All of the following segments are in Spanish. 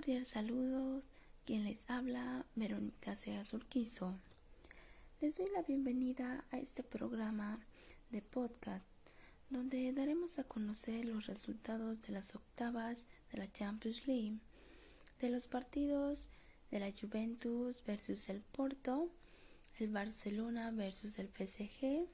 cordial saludo, quien les habla, Verónica Sea Surquizo. Les doy la bienvenida a este programa de podcast, donde daremos a conocer los resultados de las octavas de la Champions League, de los partidos de la Juventus versus el Porto, el Barcelona versus el PSG,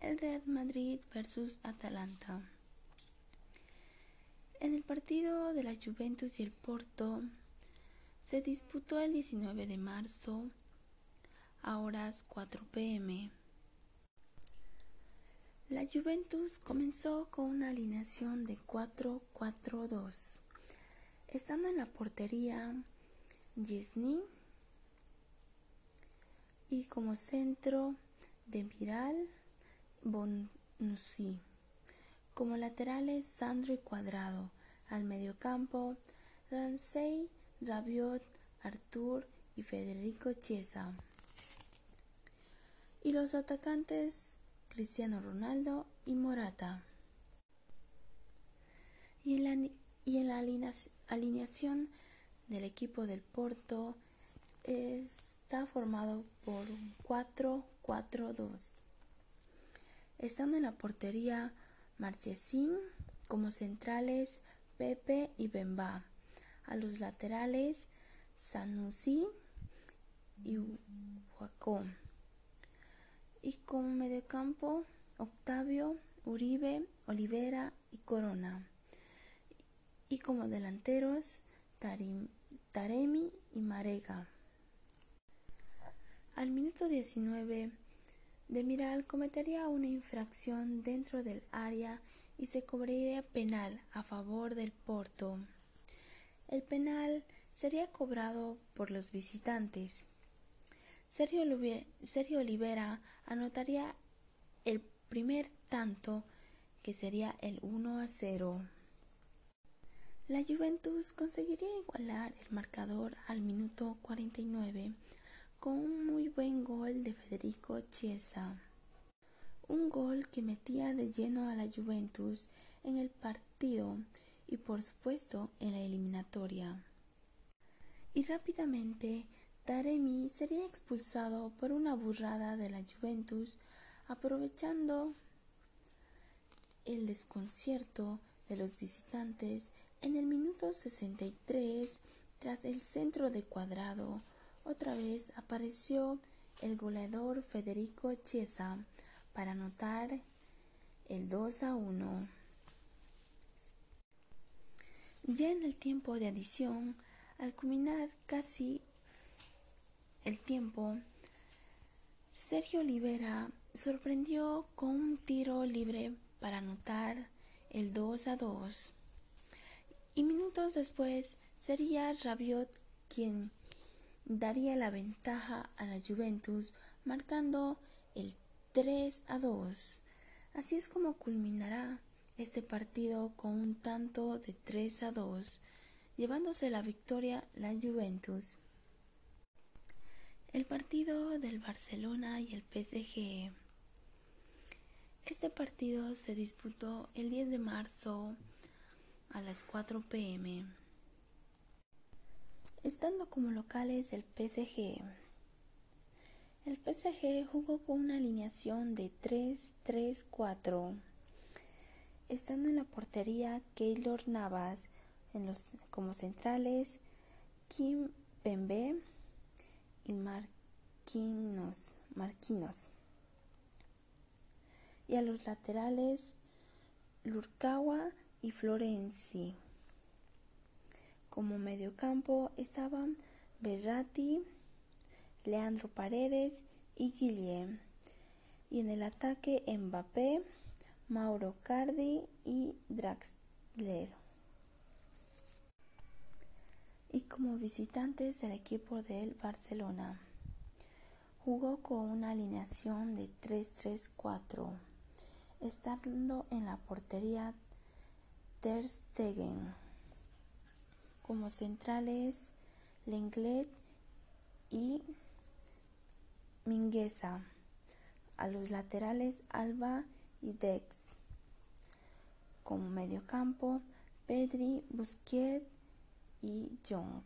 el Real Madrid versus Atalanta. En el partido de la Juventus y el Porto se disputó el 19 de marzo a horas 4 pm. La Juventus comenzó con una alineación de 4-4-2, estando en la portería Yesny y como centro de Viral Bonucci. Como laterales, Sandro y Cuadrado. Al mediocampo, Ramsey, Rabiot, Artur y Federico Chiesa. Y los atacantes, Cristiano Ronaldo y Morata. Y en la, y en la alineación del equipo del Porto está formado por un 4-4-2. Estando en la portería, Marchesín como centrales Pepe y Bemba. A los laterales Sanusi y Huacó. Y como mediocampo Octavio, Uribe, Olivera y Corona. Y como delanteros Taremi y Marega. Al minuto 19 Demiral cometería una infracción dentro del área y se cobraría penal a favor del Porto. El penal sería cobrado por los visitantes. Sergio, Olivera anotaría el primer tanto que sería el 1 a 0. La Juventus conseguiría igualar el marcador al minuto 49 con un muy buen gol de Federico Chiesa. Un gol que metía de lleno a la Juventus en el partido y por supuesto en la eliminatoria. Y rápidamente Taremi sería expulsado por una burrada de la Juventus aprovechando el desconcierto de los visitantes en el minuto 63 tras el centro de cuadrado otra vez apareció el goleador Federico Chiesa para anotar el 2 a 1. Ya en el tiempo de adición, al culminar casi el tiempo, Sergio Olivera sorprendió con un tiro libre para anotar el 2 a 2. Y minutos después sería Rabiot quien daría la ventaja a la Juventus marcando el 3 a 2. Así es como culminará este partido con un tanto de 3 a 2, llevándose la victoria la Juventus. El partido del Barcelona y el PSG. Este partido se disputó el 10 de marzo a las 4 pm estando como locales el PSG. El PSG jugó con una alineación de 3-3-4, estando en la portería Keylor Navas, en los, como centrales Kim Pembe y Marquinhos. Y a los laterales Lurkawa y Florenzi. Como mediocampo estaban Berratti, Leandro Paredes y Guillem. Y en el ataque Mbappé, Mauro Cardi y Draxler. Y como visitantes el equipo del Barcelona jugó con una alineación de 3-3-4, estando en la portería Ter Stegen como centrales Lenglet y Mingueza. A los laterales Alba y Dex. Como mediocampo Pedri, Busquets y Jong.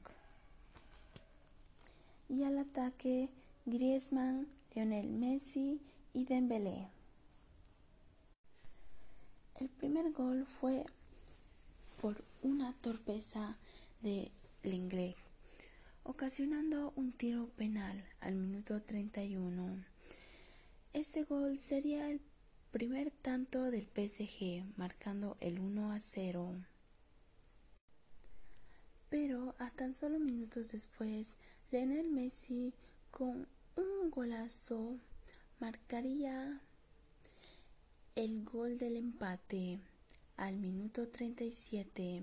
Y al ataque Griezmann, Lionel Messi y Dembélé. El primer gol fue por una torpeza de Lenglet, ocasionando un tiro penal al minuto 31. Este gol sería el primer tanto del PSG, marcando el 1 a 0. Pero a tan solo minutos después, Lionel Messi con un golazo marcaría el gol del empate al minuto 37.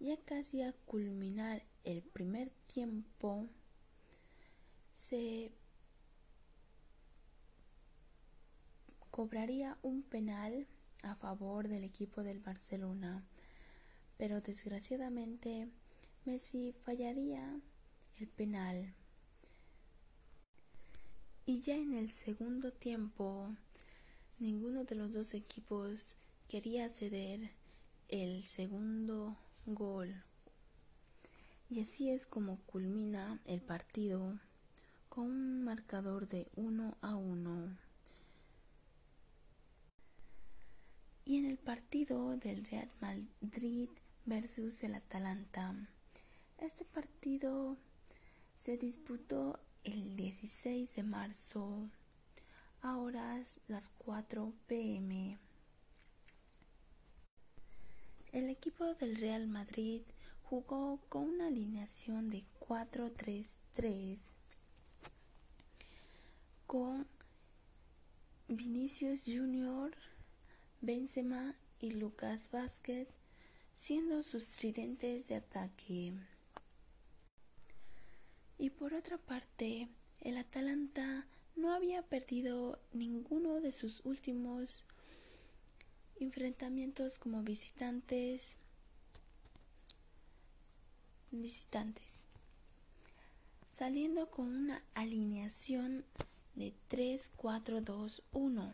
Ya casi a culminar el primer tiempo, se cobraría un penal a favor del equipo del Barcelona, pero desgraciadamente Messi fallaría el penal. Y ya en el segundo tiempo, ninguno de los dos equipos quería ceder el segundo gol. Y así es como culmina el partido con un marcador de 1 a 1. Y en el partido del Real Madrid versus el Atalanta, este partido se disputó el 16 de marzo a horas las 4 pm. El equipo del Real Madrid jugó con una alineación de 4-3-3 con Vinicius Junior, Benzema y Lucas Vázquez siendo sus tridentes de ataque. Y por otra parte, el Atalanta no había perdido ninguno de sus últimos enfrentamientos como visitantes visitantes saliendo con una alineación de 3-4-2-1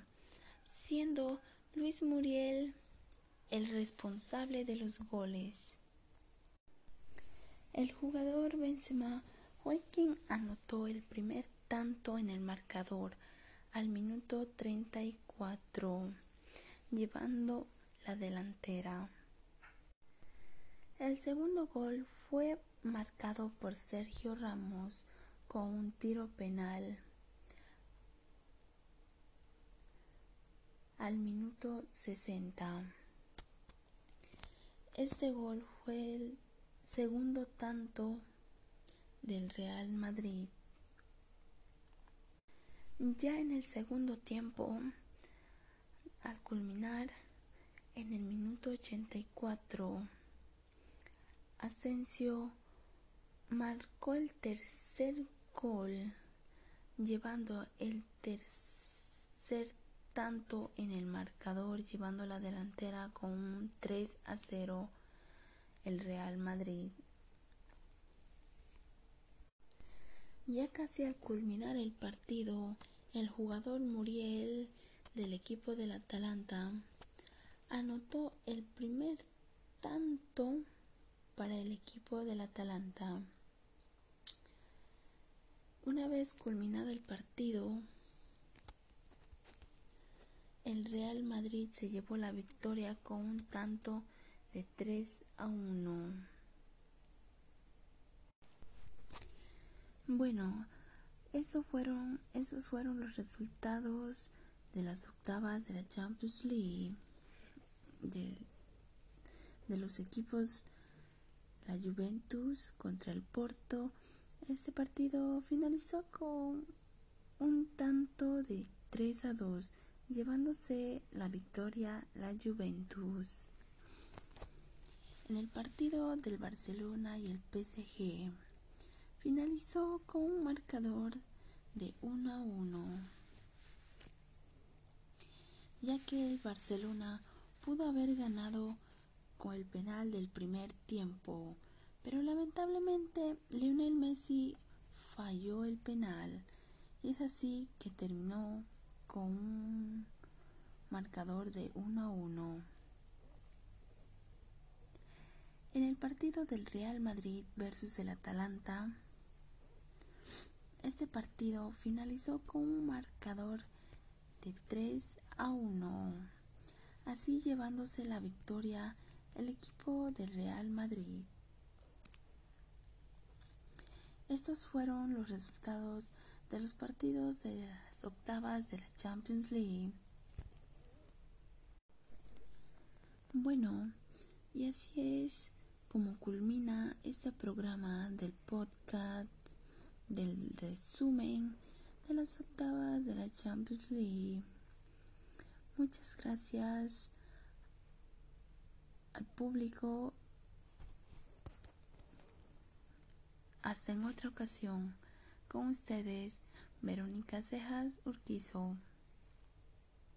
siendo Luis Muriel el responsable de los goles el jugador Benzema fue quien anotó el primer tanto en el marcador al minuto 34, llevando la delantera. El segundo gol fue marcado por Sergio Ramos con un tiro penal al minuto 60. Este gol fue el segundo tanto del Real Madrid. Ya en el segundo tiempo, al culminar en el minuto 84, Asensio marcó el tercer gol, llevando el tercer tanto en el marcador, llevando la delantera con un 3 a 0 el Real Madrid. Ya casi al culminar el partido, el jugador Muriel del equipo del Atalanta anotó el primer tanto para el equipo del Atalanta. Una vez culminado el partido, el Real Madrid se llevó la victoria con un tanto de 3 a 1. Bueno, eso fueron, esos fueron los resultados de las octavas de la Champions League de, de los equipos la Juventus contra el Porto. Este partido finalizó con un tanto de 3 a 2, llevándose la victoria la Juventus. En el partido del Barcelona y el PSG finalizó con un marcador de 1 a 1, ya que el Barcelona pudo haber ganado el penal del primer tiempo, pero lamentablemente Lionel Messi falló el penal y es así que terminó con un marcador de 1 a 1. En el partido del Real Madrid versus el Atalanta, este partido finalizó con un marcador de 3 a 1, así llevándose la victoria el equipo del Real Madrid. Estos fueron los resultados de los partidos de las octavas de la Champions League. Bueno, y así es como culmina este programa del podcast del resumen de las octavas de la Champions League. Muchas gracias al público. Hasta en otra ocasión con ustedes, Verónica Cejas Urquizo.